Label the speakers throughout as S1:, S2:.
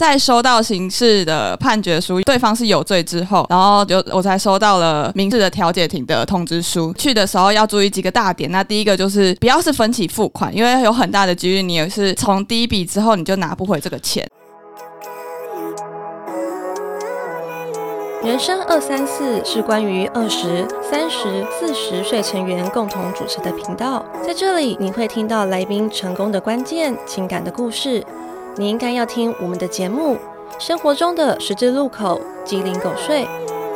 S1: 在收到刑事的判决书，对方是有罪之后，然后就我才收到了民事的调解庭的通知书。去的时候要注意几个大点，那第一个就是不要是分期付款，因为有很大的几率你也是从第一笔之后你就拿不回这个钱。
S2: 人生二三四是关于二十三十四十岁成员共同主持的频道，在这里你会听到来宾成功的关键、情感的故事。你应该要听我们的节目，生活中的十字路口、鸡零狗碎，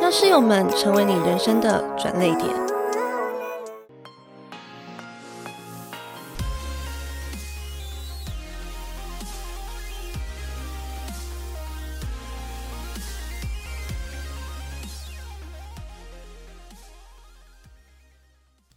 S2: 让室友们成为你人生的转泪点。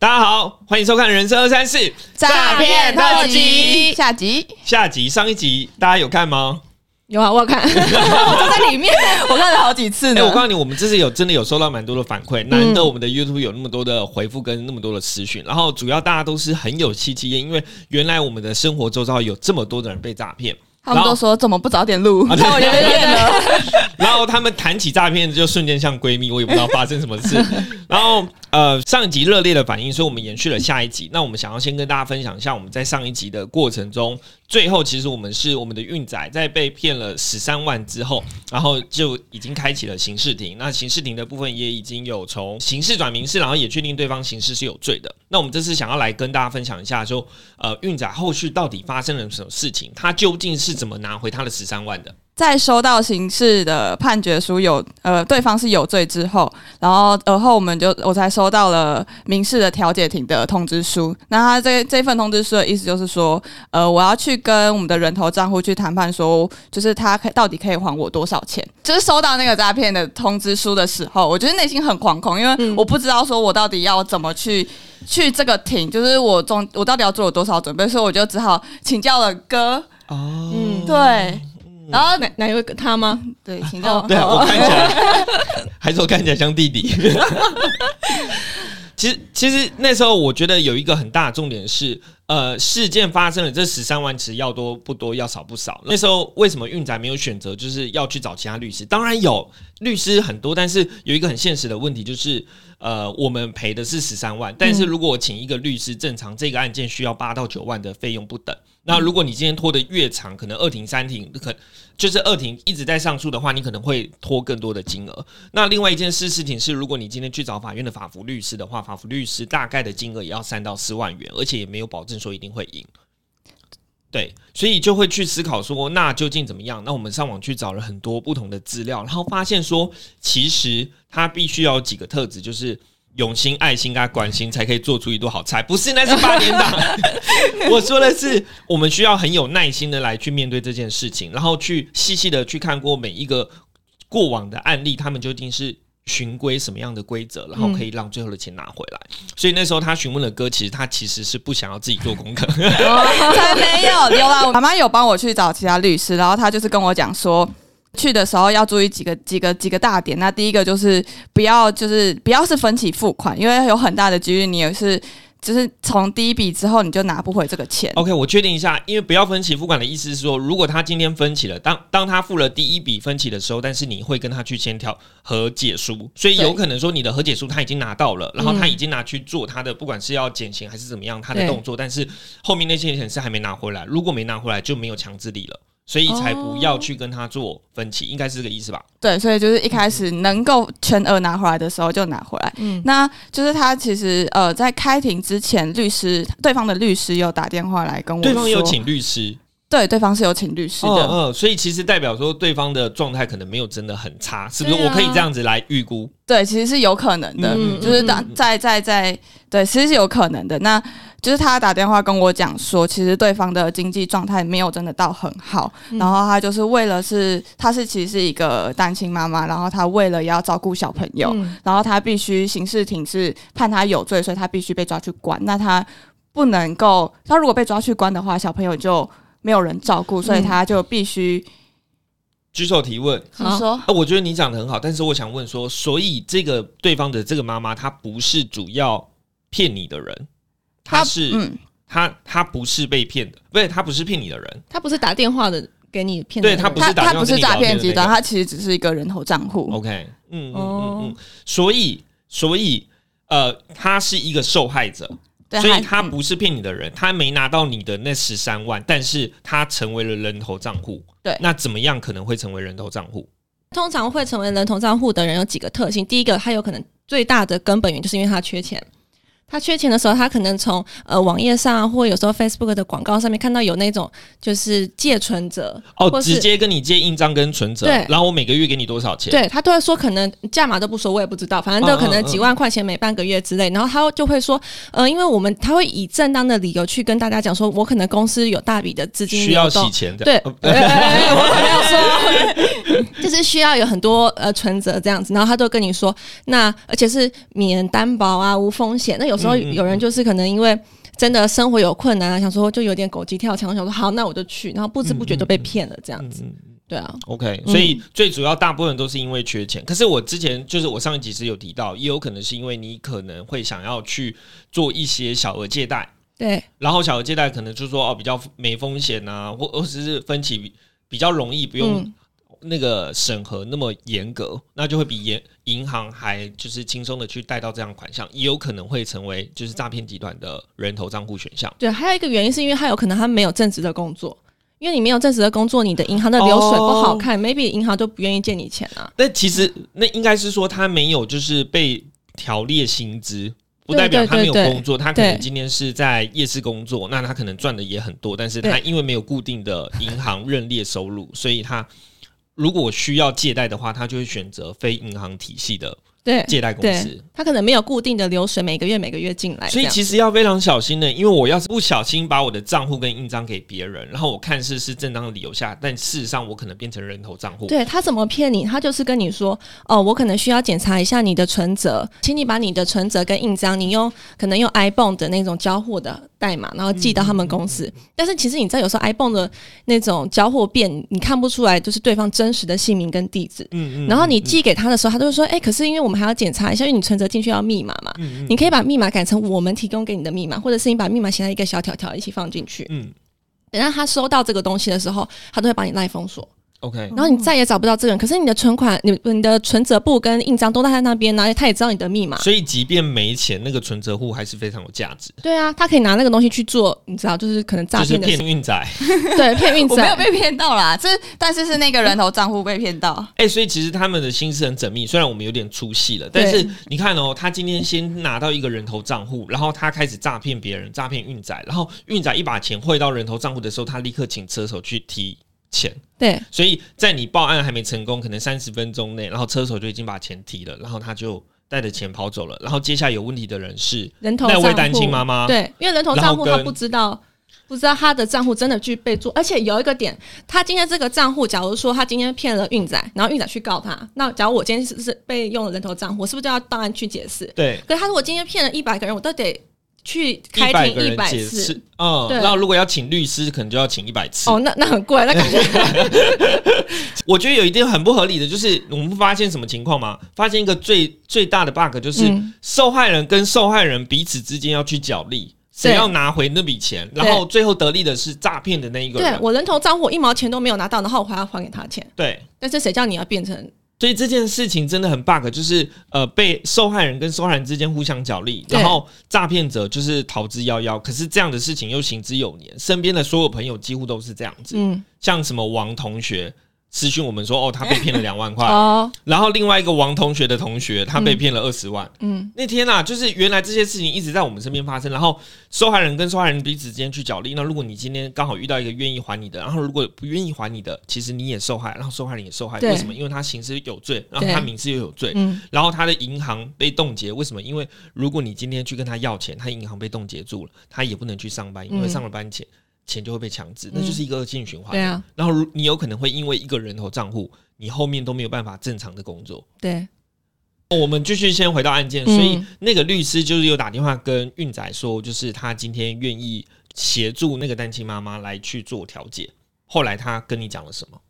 S3: 大家好，欢迎收看《人生二三四》
S1: 诈骗特辑下集，
S3: 下集上一集大家有看吗？
S1: 有啊，我有看，我就在里面，我看了好几次呢。
S3: 我告诉你，我们这次有真的有收到蛮多的反馈，难得我们的 YouTube 有那么多的回复跟那么多的私讯，然后主要大家都是很有戚戚焉，因为原来我们的生活周遭有这么多的人被诈骗。
S1: 他们都说怎么不早点录？然后我就骗了。
S3: 然后他们谈起诈骗，就瞬间像闺蜜，我也不知道发生什么事。然后呃，上一集热烈的反应，所以我们延续了下一集。那我们想要先跟大家分享一下，我们在上一集的过程中。最后，其实我们是我们的运仔在被骗了十三万之后，然后就已经开启了刑事庭。那刑事庭的部分也已经有从刑事转民事，然后也确定对方刑事是有罪的。那我们这次想要来跟大家分享一下，说呃，运仔后续到底发生了什么事情？他究竟是是怎么拿回他的十三万的？
S1: 在收到刑事的判决书有呃对方是有罪之后，然后而后我们就我才收到了民事的调解庭的通知书。那他这这份通知书的意思就是说，呃，我要去跟我们的人头账户去谈判，说就是他可到底可以还我多少钱。就是收到那个诈骗的通知书的时候，我觉得内心很惶恐，因为我不知道说我到底要怎么去去这个庭，就是我中我到底要做了多少准备，所以我就只好请教了哥。哦，嗯，对。然后哪哪一位他吗？对，请教。
S3: 对啊，我看起来 还是我看起来像弟弟。其实，其实那时候我觉得有一个很大的重点是，呃，事件发生了，这十三万其实要多不多，要少不少。那时候为什么运仔没有选择，就是要去找其他律师？当然有律师很多，但是有一个很现实的问题就是，呃，我们赔的是十三万，但是如果我请一个律师，正常这个案件需要八到九万的费用不等。那如果你今天拖得越长，可能二庭三庭可就是二庭一直在上诉的话，你可能会拖更多的金额。那另外一件事事情是，如果你今天去找法院的法服律师的话，法服律师大概的金额也要三到四万元，而且也没有保证说一定会赢。对，所以就会去思考说，那究竟怎么样？那我们上网去找了很多不同的资料，然后发现说，其实它必须要有几个特质，就是。用心、爱心、跟关心，才可以做出一道好菜。不是，那是 八点档。我说的是，我们需要很有耐心的来去面对这件事情，然后去细细的去看过每一个过往的案例，他们究竟是循规什么样的规则，然后可以让最后的钱拿回来。所以那时候他询问的歌，其实他其实是不想要自己做功课。
S1: 才没有，有啦，妈妈有帮我去找其他律师，然后他就是跟我讲说。去的时候要注意几个几个几个大点。那第一个就是不要就是不要是分期付款，因为有很大的几率你也是就是从第一笔之后你就拿不回这个钱。
S3: OK，我确定一下，因为不要分期付款的意思是说，如果他今天分期了，当当他付了第一笔分期的时候，但是你会跟他去签条和解书，所以有可能说你的和解书他已经拿到了，然后他已经拿去做他的不管是要减刑还是怎么样他的动作，但是后面那些钱是还没拿回来。如果没拿回来，就没有强制力了。所以才不要去跟他做分期，应该是这个意思吧？
S1: 对，所以就是一开始能够全额拿回来的时候就拿回来。嗯，那就是他其实呃在开庭之前，律师对方的律师有打电话来跟我，
S3: 对方有请律师，
S1: 对，对方是有请律师的。
S3: 嗯，所以其实代表说对方的状态可能没有真的很差，是不是？我可以这样子来预估？
S1: 对，其实是有可能的，就是当在在在对，其实是有可能的。那就是他打电话跟我讲说，其实对方的经济状态没有真的到很好，然后他就是为了是，他是其实是一个单亲妈妈，然后他为了要照顾小朋友，然后他必须刑事庭是判他有罪，所以他必须被抓去关。那他不能够，他如果被抓去关的话，小朋友就没有人照顾，所以他就必须
S3: 举手提问。
S1: 你说，
S3: 我觉得你讲的很好，但是我想问说，所以这个对方的这个妈妈，她不是主要骗你的人。他是，嗯，他他不是被骗的，不是他不是骗你的人，
S4: 他不是打电话的
S2: 给你骗。
S3: 对他不是
S1: 他他不是
S3: 打电话
S1: 诈骗集团，他其实只是一个人头账户。
S3: OK，嗯嗯嗯
S2: 哦
S3: 嗯，所以所以呃，他是一个受害者，
S1: 对，
S3: 所以他
S1: 嗯
S3: 不是骗你的人，他没拿到你的那十三万，但是他成为了人头账户。
S1: 对
S3: 那怎么样可能会成为人头账户？
S2: 通常会成为人头账户的人有几个特性，第一个，他有可能最大的根本原因就是因为他缺钱。他缺钱的时候，他可能从呃网页上啊或有时候 Facebook 的广告上面看到有那种就是借存折，
S3: 哦，
S2: 或
S3: 直接跟你借印章跟存折，
S2: 对
S3: 然后我每个月给你多少钱？
S2: 对他都会说可能价码都不说，我也不知道，反正都可能几万块钱每半个月之类。然后他就会说，呃，因为我们他会以正当的理由去跟大家讲说，我可能公司有大笔的资金
S3: 需要洗，钱的。
S2: 对，我可没有说，就是需要有很多呃存折这样子，然后他都跟你说，那而且是免担保啊，无风险。那有时候有人就是可能因为真的生活有困难啊，想说就有点狗急跳墙，想说好，那我就去，然后不知不觉就被骗了这样子。
S3: 嗯
S2: 对啊
S3: ，OK，
S2: 嗯。
S3: 所以最主要大部分都是因为缺钱。可是我之前就是我上一集是有提到，也有可能是因为你可能会想要去做一些小额借贷，
S2: 对。
S3: 然后小额借贷可能就是说哦比较没风险啊，或或者是分期比比较容易，不用
S2: 嗯。
S3: 那个审核那么严格，那就会比银银行还就是轻松的去贷到这样款项，也有可能会成为就是诈骗集团的人头账户选项。
S2: 对，还有一个原因是因为他有可能他没有正职的工作。因为你没有正式的工作，你的银行的流水不好看、m a y b e 银行都不愿意借你钱啊。
S3: 但其实那应该是说他没有就是被调列薪资。不代表他没有工作，他可能今天是在夜市工作，那他可能赚的也很多，但是他因为没有固定的银行认列收入，所以他如果需要借贷的话，他就会选择非银行体系的
S2: 对
S3: 借贷公司。，
S2: 他可能没有固定的流水，每个月每个月进来。
S3: 所以其实要非常小心的，因为我要是不小心把我的账户跟印章给别人，然后我看似是正当的理由下，但事实上我可能变成人头账户。
S2: 对他怎么骗你？他就是跟你说，哦，我可能需要检查一下你的存折，请你把你的存折跟印章，你用可能用 iPhone 的那种交互的代码，然后寄到他们公司。但是其实你知道，有时候 iPhone 的那种交互变，你看不出来就是对方真实的姓名跟地址。
S3: 嗯
S2: 然后你寄给他的时候，他就会说：“哎、可是因为我们还要检查一下，因为你存折进去要密码嘛，
S3: 嗯
S2: 你可以把密码改成我们提供给你的密码，或者是你把密码写在一个小条条一起放进去。
S3: 嗯
S2: 等到他收到这个东西的时候，他都会把你赖封锁。
S3: ，OK，
S2: 然后你再也找不到这个人。可是你的存款、你你的存折簿跟印章都在他那边，然后他也知道你的密码。
S3: 所以即便没钱，那个存折户还是非常有价值，
S2: 对啊，他可以拿那个东西去做，你知道，就是可能诈
S3: 就是
S2: 骗的事，
S3: 骗运仔。
S2: 对骗运仔。
S1: 我没有被骗到啦，这但是是那个人头账户被骗到。
S3: 哎、所以其实他们的心思很缜密，虽然我们有点出戏了，但是你看哦，他今天先拿到一个人头账户，然后他开始诈骗别人，诈骗运仔，然后运仔一把钱汇到人头账户的时候，他立刻请车手去提钱，
S2: 对
S3: 所以在你报案还没成功，可能三十分钟内，然后车手就已经把钱提了，然后他就带着钱跑走了，然后接下来有问题的人是
S2: 人头
S3: 那位单亲妈妈，
S2: 对，因为人头账户他不知道。不知道他的账户真的去被做，而且有一个点，他今天这个账户，假如说他今天骗了运仔，然后运仔去告他，那假如我今天是是被用了人头账户，我是不是就要到案去解释？
S3: 对。
S2: 可是他如果今天骗了一百个人，我都得去开庭一
S3: 百
S2: 次，，
S3: 嗯，
S2: 对。
S3: 然后如果要请律师，可能就要请一百次。
S2: 哦，那那很贵，那感觉。
S3: 我觉得有一点很不合理的，就是我们发现什么情况吗？发现一个最最大的 bug，就是
S2: 嗯。
S3: 受害人跟受害人彼此之间要去角力，谁要拿回那笔钱，然后最后得利的是诈骗的那一个人。
S2: 对我人头账户一毛钱都没有拿到，然后我还要还给他钱，
S3: 对，
S2: 但是谁叫你要变成
S3: 所以这件事情真的很 bug，就是呃，被受害人跟受害人之间互相角力，然后诈骗者就是逃之夭夭。可是这样的事情又行之有年，身边的所有朋友几乎都是这样子。
S2: 嗯
S3: 像什么王同学私讯我们说，哦，他被骗了两万块，
S2: 哦
S3: 然后另外一个王同学的同学，他被骗了二十万。
S2: 嗯
S3: 那天啊，就是原来这些事情一直在我们身边发生，然后受害人跟受害人彼此之间去角力。那如果你今天刚好遇到一个愿意还你的，然后如果不愿意还你的，其实你也受害，然后受害人也受害。为什么？因为他刑事有罪，然后他民事又有罪，
S2: 嗯
S3: 然后他的银行被冻结。为什么？因为如果你今天去跟他要钱，他银行被冻结住了，他也不能去上班，因为
S2: 嗯
S3: 上了班前。钱就会被强制，那就是一个恶性循环。
S2: 对啊，
S3: 然后如你有可能会因为一个人头账户，你后面都没有办法正常的工作。
S2: 对
S3: 我们继续先回到案件，
S2: 嗯
S3: 所以那个律师就是有打电话跟运仔说，就是他今天愿意协助那个单亲妈妈来去做调解。后来他跟你讲了什么？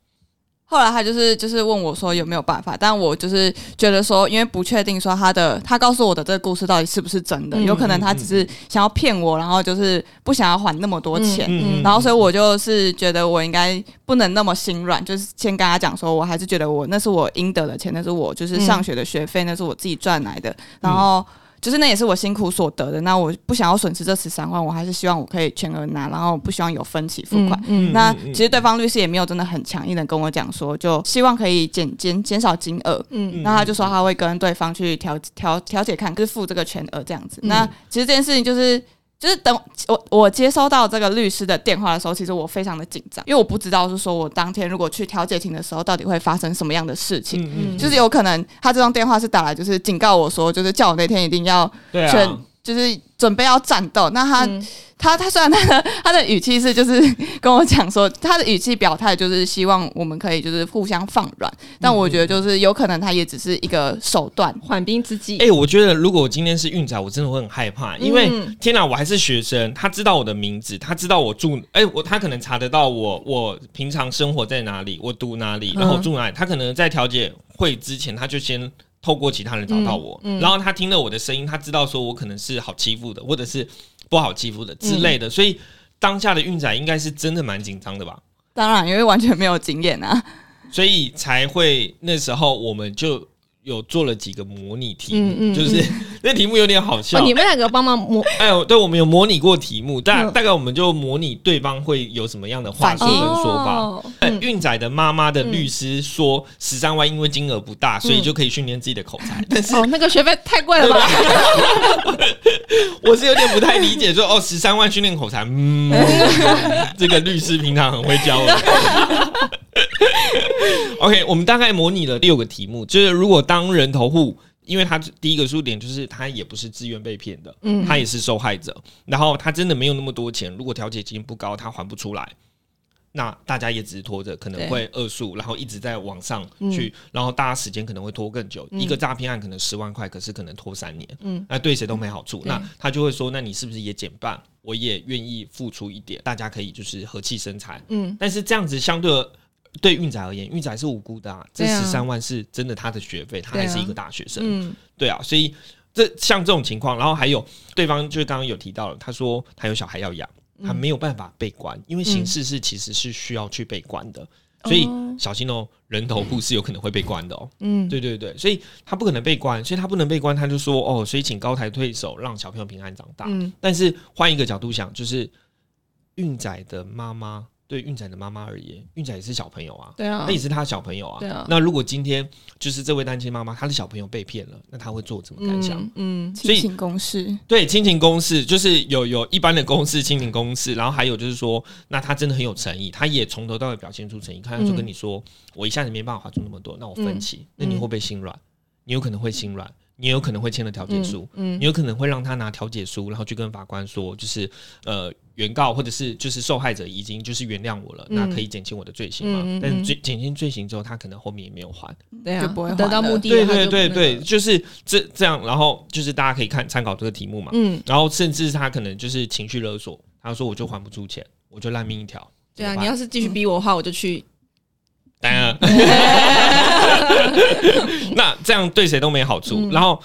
S1: 后来他就是就是问我说有没有办法，但我就是觉得说，因为不确定说他的他告诉我的这个故事到底是不是真的，
S2: 嗯
S1: 有可能他只是想要骗我，然后就是不想要还那么多钱。
S3: 嗯
S1: 然后，所以我就是觉得我应该不能那么心软，就是先跟他讲说，我还是觉得我那是我应得的钱，那是我就是上学的学费，那是我自己赚来的，然后就是那也是我辛苦所得的，那我不想要损失这十三万，我还是希望我可以全额拿，然后不希望有分期付款。
S2: 嗯
S1: 那其实对方律师也没有真的很强硬的跟我讲说，就希望可以减减减少金额。
S2: 嗯
S1: 那他就说他会跟对方去调调调解看，就是付这个全额这样子。
S2: 嗯
S1: 那其实这件事情就是。就是等我我接收到这个律师的电话的时候，其实我非常的紧张，因为我不知道是说我当天如果去调解庭的时候，到底会发生什么样的事情。
S3: 嗯
S1: 就是有可能他这通电话是打来，就是警告我说，就是叫我那天一定要
S3: 对
S1: 全，
S3: 啊，
S1: 就是准备要战斗。那他
S2: 嗯
S1: 他他虽然他的他的语气是就是 跟我讲说，他的语气表态就是希望我们可以就是互相放软，但我觉得就是有可能他也只是一个手段。
S2: 缓兵之计。
S3: 哎、我觉得如果我今天是运仔，我真的会很害怕，因为、
S2: 嗯
S3: 天哪，我还是学生，他知道我的名字，他知道我住，哎、我他可能查得到我我平常生活在哪里，我读哪里，然后
S2: 嗯
S3: 住哪里，他可能在调解会之前，他就先。透过其他人找到我，
S2: 嗯嗯。
S3: 然后他听了我的声音，他知道说我可能是好欺负的，或者是不好欺负的之类的，所以当下的运仔应该是真的蛮紧张的吧，
S1: 当然，因为完全没有经验啊。
S3: 所以才会那时候我们就有做了几个模拟题目，
S2: 嗯嗯
S3: 就是 那题目有点好笑，
S2: 哦，你们两个帮忙模
S3: 哎呦，对，我们有模拟过题目，大、
S2: 嗯
S3: 大概我们就模拟对方会有什么样的话术跟说法。
S2: 哦
S3: 哎
S2: 嗯
S3: 运仔的妈妈的律师说，十三万因为金额不大，所以就可以训练自己的口才。但是
S2: 哦，那个学费太贵了吧？
S3: 我是有点不太理解，说哦，十三万训练口才，嗯，这个律师平常很会教我。OK，我们大概模拟了六个题目，就是如果当人头户。因为他第一个输点就是他也不是自愿被骗的，
S2: 嗯
S3: 他也是受害者，然后他真的没有那么多钱，如果调解金不高，他还不出来，那大家也只是拖着，可能会恶诉，然后一直在往上去，然后大家时间可能会拖更久。一个诈骗案可能十万块，可是可能拖三年，
S2: 嗯
S3: 那对谁都没好处。
S2: 对
S3: 那他就会说，那你是不是也减半？我也愿意付出一点，大家可以就是和气生财。
S2: 嗯
S3: 但是这样子相对对运仔而言，运仔是无辜的啊，这十三万是真的他的学费，他还是一个大学生，
S2: 嗯。
S3: 对啊，所以这像这种情况，然后还有对方就是刚刚有提到了，他说他有小孩要养，他没有办法被关，因为刑事是其实是需要去被关的，所以
S2: 哦。
S3: 小心哦，人头户是有可能会被关的哦。
S2: 嗯。
S3: 对对对，所以他不可能被关，所以他不能被关，他就说哦，所以请高抬退手，让小朋友平安长大。
S2: 嗯。
S3: 但是换一个角度想，就是运仔的妈妈对运仔的妈妈而言，运仔也是小朋友啊，
S2: 对啊
S3: 那也是他小朋友啊。
S2: 对啊
S3: 那如果今天就是这位单亲妈妈，她的小朋友被骗了，那他会做怎么感想？
S2: 嗯
S1: 亲情公式，
S3: 对，亲情公式就是有有一般的公式，亲情公式，然后还有就是说，那他真的很有诚意，他也从头到尾表现出诚意。看他就跟你说，我一下子没办法还出那么多，那我分期，那你会不会心软？你有可能会心软，你有可能会签了调解书，
S2: 嗯
S3: 你有可能会让他拿调解书，然后去跟法官说，就是呃原告或者是就是受害者已经就是原谅我了，那可以减轻我的罪行吗？
S2: 嗯嗯。嗯
S3: 但是减减轻罪行之后，他可能后面也没有还。
S2: 对啊，
S1: 就不会
S2: 得到目的，
S3: 对对对对，就是这这样，然后就是大家可以看参考这个题目嘛，
S2: 嗯，
S3: 然后甚至他可能就是情绪勒索，他说我就还不出钱，我就烂命一条。
S2: 对啊，你要是继续逼我的话，我就去，
S3: 当然，那这样对谁都没好处。
S2: 嗯。
S3: 然后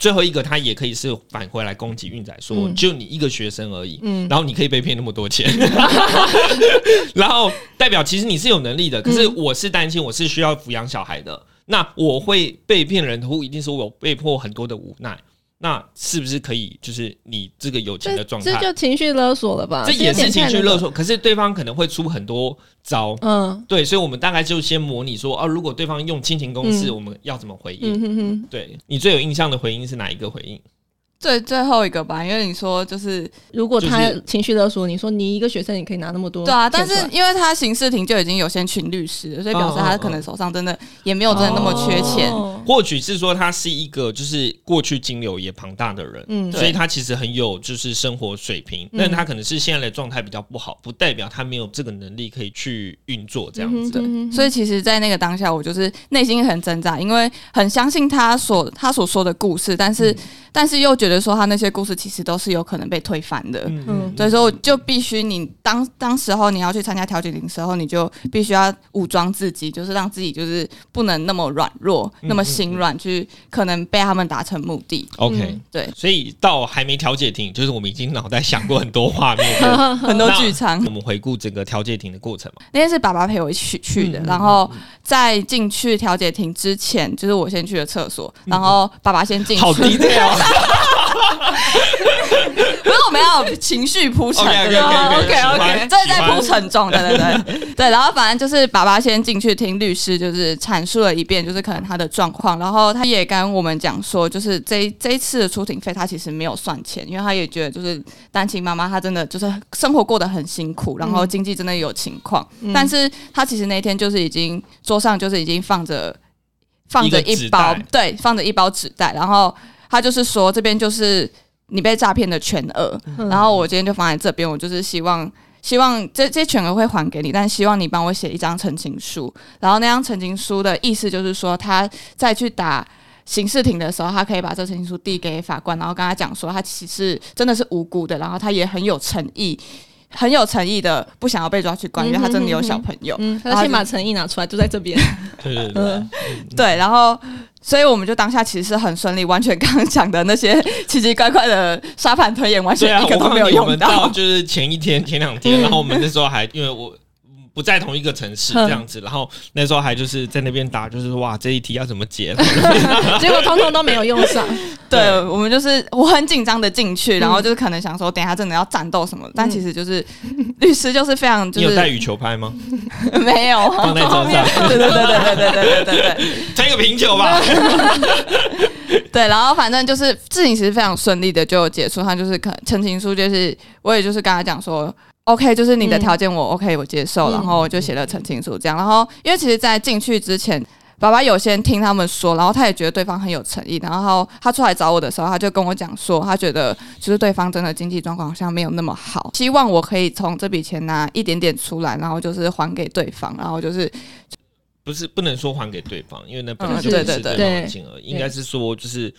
S3: 最后一个，他也可以是返回来攻击运仔说，
S2: 嗯。
S3: 就你一个学生而已，
S2: 嗯。
S3: 然后你可以被骗那么多钱，然后代表其实你是有能力的，可是
S2: 嗯。
S3: 我是担心，我是需要抚养小孩的，那我会被骗人头，一定是我被迫很多的无奈。那是不是可以，就是你这个有钱的状态
S2: 这，就情绪勒索了吧？
S3: 这也是情绪勒
S2: 索，
S3: 可是对方可能会出很多招，
S2: 嗯
S3: 对，所以我们大概就先模拟说，哦，如果对方用亲情公式，
S2: 嗯
S3: 我们要怎么回应？
S2: 嗯哼哼，
S3: 对你最有印象的回应是哪一个回应？
S1: 最最后一个吧，因为你说就是
S2: 如果他情绪勒索，你说你一个学生你可以拿那么多
S1: 对啊，但是因为他刑事庭就已经有先请律师了，所以表示他可能手上真的也没有真的那么缺钱。
S2: 哦。
S3: 或许是说他是一个就是过去金流也庞大的人，
S2: 嗯。
S3: 所以他其实很有就是生活水平，但他可能是现在的状态比较不好，不代表他没有这个能力可以去运作这样子。
S1: 对。
S2: 嗯，
S1: 所以其实，在那个当下，我就是内心很挣扎，因为很相信他所他所说的故事，但是、但是又觉得得说他那些故事其实都是有可能被推翻的。
S3: 嗯
S2: 嗯
S1: 所以说，就必须你当当时候你要去参加调解庭的时候，你就必须要武装自己，就是让自己就是不能那么软弱，
S3: 嗯
S1: 那么心软，去可能被他们达成目的。
S3: OK，、
S2: 嗯
S1: 对，
S3: 所以到还没调解庭，就是我们已经脑袋想过很多画面。
S1: 很多剧场。
S3: 我们回顾整个调解庭的过程嘛。
S1: 那天是爸爸陪我一起去的，然后在进去调解庭之前，就是我先去了厕所，然后爸爸先进去。
S3: 好低调。
S1: 不是我们要有情绪铺陈 OK，
S3: 欢
S1: 这在铺陈中，对对对。对。然后反正就是爸爸先进去听律师，就是阐述了一遍，就是可能他的状况，然后他也跟我们讲说，就是这这一次的出庭费他其实没有算钱，因为他也觉得就是单亲妈妈她真的就是生活过得很辛苦，然后经济真的有情况，但是他其实那天就是已经桌上就是已经放着放着
S3: 一
S1: 包对放着一包纸袋，然后他就是说这边就是你被诈骗的全额，
S2: 嗯
S1: 然后我今天就放在这边，我就是希望。希望这这些全额会还给你，但希望你帮我写一张陈情书。然后那张陈情书的意思就是说，他再去打刑事庭的时候，他可以把这陈情书递给法官，然后跟他讲说，他其实真的是无辜的，然后他也很有诚意，很有诚意的不想要被抓去关，因为他真的有小朋友。
S2: 嗯，他先把诚意拿出来，就在这边。
S3: 对对对，
S2: 嗯
S1: 对，然后所以我们就当下其实是很顺利，完全刚刚讲的那些奇奇怪怪的沙盘推演，完全一个都没有
S3: 我
S1: 用
S3: 们到就是前一天、前两天，然后我们那时候还因为我。不在同一个城市这样子，然后那时候还就是在那边打，就是说哇这一题要怎么解？
S2: 结果通通都没有用上。
S1: 对，我们就是我很紧张的进去，然后就是可能想说，等一下真的要战斗什么，但其实就是律师就是非常就是
S3: 你有带羽球拍吗？
S1: 没有
S3: 放在桌上，
S1: 对对对对对对对对对对
S3: 推个平球吧。
S1: 对，然后反正就是事情其实非常顺利的就结束，他就是可陈情书就是我也就是跟他讲说。OK，就是你的条件我 OK，我接受，
S2: 嗯
S1: 然后我就写了澄清书这样。然后因为其实，在进去之前，爸爸有先听他们说，然后他也觉得对方很有诚意。然后他出来找我的时候，他就跟我讲说，他觉得就是对方真的经济状况好像没有那么好，希望我可以从这笔钱拿一点点出来，然后就是还给对方，然后就是
S3: 不是不能说还给对方，因为那本来
S1: 嗯
S3: 就不是对
S1: 对对对
S3: 方的金额，应该是说就是嗯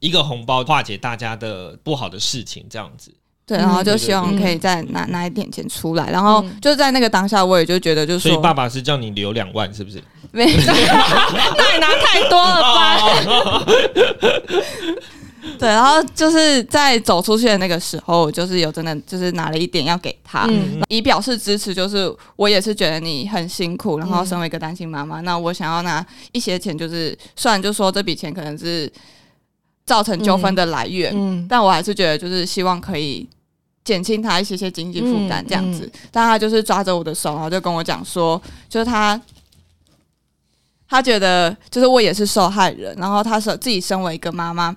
S3: 一个红包化解大家的不好的事情这样子。
S1: 对，
S2: 嗯
S1: 然后就希望可以再拿拿一点钱出来，然后
S2: 嗯
S1: 就在那个当下，我也就觉得就是说，
S3: 所以爸爸是叫你留两万，是不是？
S1: 没
S2: 那也拿太多了吧？
S1: 对，然后就是在走出去的那个时候，我就是有真的就是拿了一点要给他，
S2: 嗯
S1: 以表示支持。就是我也是觉得你很辛苦，然后
S2: 嗯
S1: 身为一个单亲妈妈，那我想要拿一些钱，就是虽然就说这笔钱可能是造成纠纷的来源，
S2: 嗯
S1: 但我还是觉得就是希望可以。减轻他一些些经济负担，
S2: 嗯
S1: 这样子，但他就是抓着我的手，然后就跟我讲说，就是他他觉得就是我也是受害人，然后他是自己身为一个妈妈，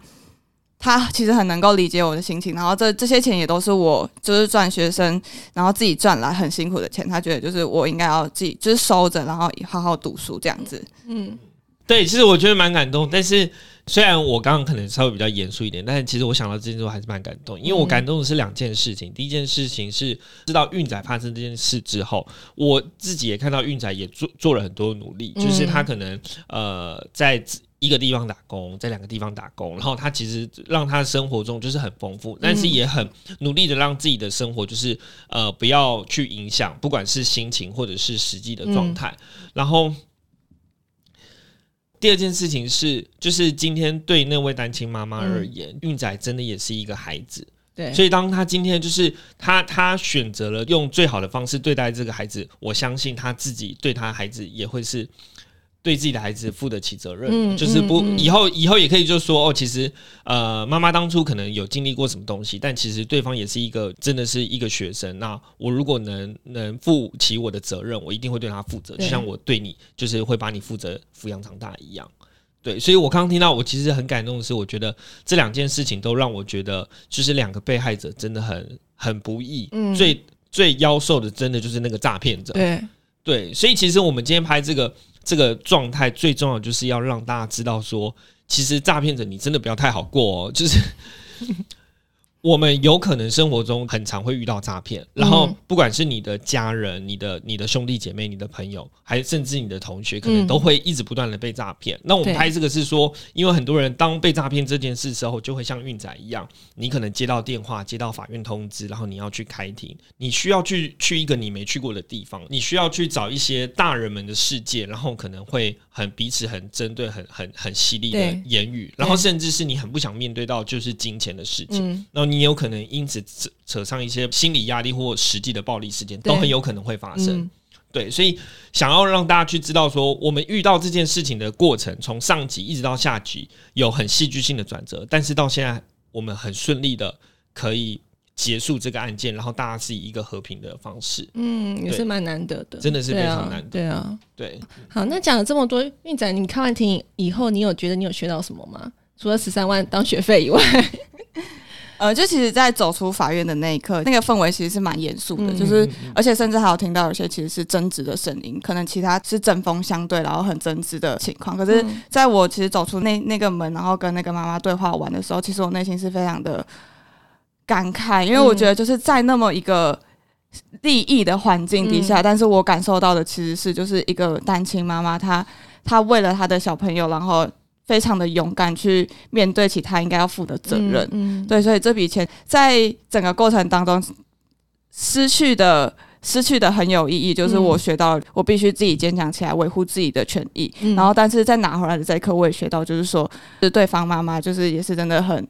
S1: 他其实很能够理解我的心情，然后这这些钱也都是我就是赚学生，然后自己赚来很辛苦的钱，他觉得就是我应该要自己就是收着，然后好好读书这样子。
S2: 嗯
S3: 对，其实我觉得蛮感动，但是虽然我刚刚可能稍微比较严肃一点，但是其实我想到这件事我还是蛮感动，因为我感动的是两件事情。第一件事情是知道运仔发生这件事之后，我自己也看到运仔也做做了很多努力，就是他可能呃在。一个地方打工，在两个地方打工，然后他其实让他的生活中就是很丰富，但是也很努力的让自己的生活就是呃不要去影响，不管是心情或者是实际的状态。然后第二件事情是，就是今天对那位单亲妈妈而言，运仔真的也是一个孩子，
S2: 对，
S3: 所以当他今天就是他他选择了用最好的方式对待这个孩子，我相信他自己对他孩子也会是。对自己的孩子负得起责任，
S2: 嗯
S3: 就是不
S2: 嗯嗯
S3: 以后以后也可以就说哦，其实呃妈妈当初可能有经历过什么东西，但其实对方也是一个真的是一个学生。那我如果能能负起我的责任，我一定会对他负责，就像我对你就是会把你负责抚养长大一样。对，所以我刚刚听到，我其实很感动的是，我觉得这两件事情都让我觉得，就是两个被害者真的很很不易，
S2: 嗯
S3: 最最妖兽的，真的就是那个诈骗者。
S2: 对，
S3: 对，所以其实我们今天拍这个这个状态，最重要就是要让大家知道说，其实诈骗者你真的不要太好过哦，就是我们有可能生活中很常会遇到诈骗，然后不管是你的家人、你的、你的兄弟姐妹、你的朋友，还甚至你的同学，可能都会一直不断的被诈骗。那我们拍这个是说，因为很多人当被诈骗这件事时候，就会像运仔一样，你可能接到电话、接到法院通知，然后你要去开庭，你需要去去一个你没去过的地方，你需要去找一些大人们的世界，然后可能会很彼此很针对、很很很犀利的言语，然后甚至是你很不想面对到就是金钱的事情，然后。你有可能因此扯扯上一些心理压力或实际的暴力事件，都很有可能会发生。对，所以想要让大家去知道，说我们遇到这件事情的过程，从上集一直到下集，有很戏剧性的转折，但是到现在我们很顺利的可以结束这个案件，然后大家是以一个和平的方式，
S2: 嗯，也是蛮难得的，
S3: 真的是非常难得。
S2: 对啊，
S3: 对。
S2: 好，那讲了这么多，运仔，你看完庭以后，你有觉得你有学到什么吗？除了十三万当学费以外？
S1: 呃，就其实，在走出法院的那一刻，那个氛围其实是蛮严肃的，就是而且甚至还有听到有些其实是争执的声音，可能其他是针锋相对，然后很争执的情况。可是，在我其实走出那那个门，然后跟那个妈妈对话完的时候，其实我内心是非常的感慨，因为我觉得就是在那么一个利益的环境底下，但是我感受到的其实是就是一个单亲妈妈，她她为了她的小朋友，然后。非常的勇敢去面对起他应该要负的责任，嗯，对，所以这笔钱在整个过程当中失去的失去的很有意义，就是我学到我必须自己坚强起来维护自己的权益，然后但是在拿回来的这一刻，我也学到就是说，是对方妈妈就是也是真的很。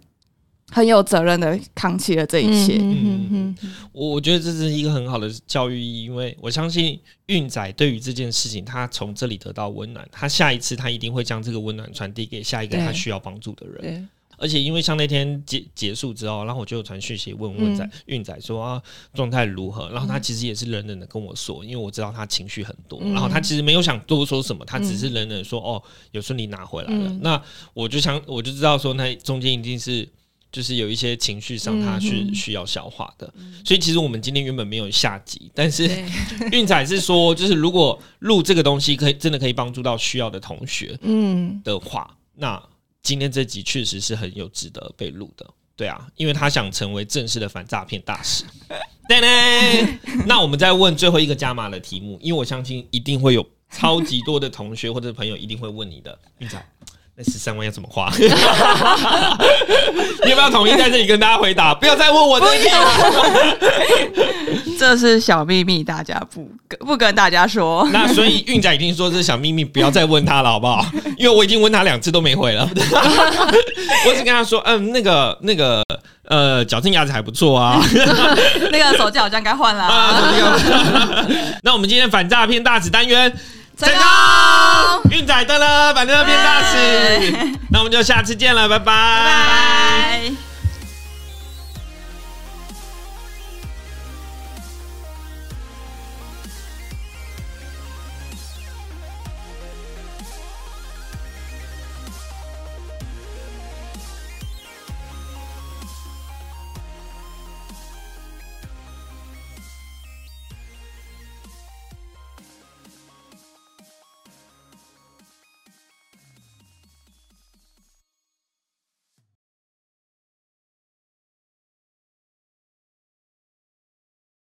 S1: 很有责任的扛起了这一切。嗯
S3: 嗯我我觉得这是一个很好的教育意义，因为我相信运仔对于这件事情，他从这里得到温暖，他下一次他一定会将这个温暖传递给下一个他需要帮助的人。而且因为像那天结结束之后，然后我就传讯息问问仔运仔说啊状态如何，然后他其实也是冷冷的跟我说，因为我知道他情绪很多，然后他其实没有想多说什么，他只是冷冷说哦有顺利拿回来了。那我就想我就知道说那中间一定是。就是有一些情绪上，他是需要消化的，所以其实我们今天原本没有下集，但是 运彩是说，就是如果录这个东西可以真的可以帮助到需要的同学，嗯。的话，那今天这集确实是很有值得被录的，对啊，因为他想成为正式的反诈骗大使，对呢。那我们再问最后一个加码的题目，因为我相信一定会有超级多的同学或者朋友一定会问你的，运彩。那十三万要怎么花？你要不要统一在这里跟大家回答？不要再问我这题了。
S1: 这是小秘密，大家不不跟大家说。
S3: 那所以运仔已经说这是小秘密，不要再问他了，好不好？因为我已经问他两次都没回了。我只跟他说，嗯，那个那个呃，矫正牙齿还不错啊。
S1: 那个手机好像该换了。
S3: 那我们今天反诈骗大使单元。
S1: 成功，
S3: 运载的了，反正变大使，那我们就下次见了，拜拜。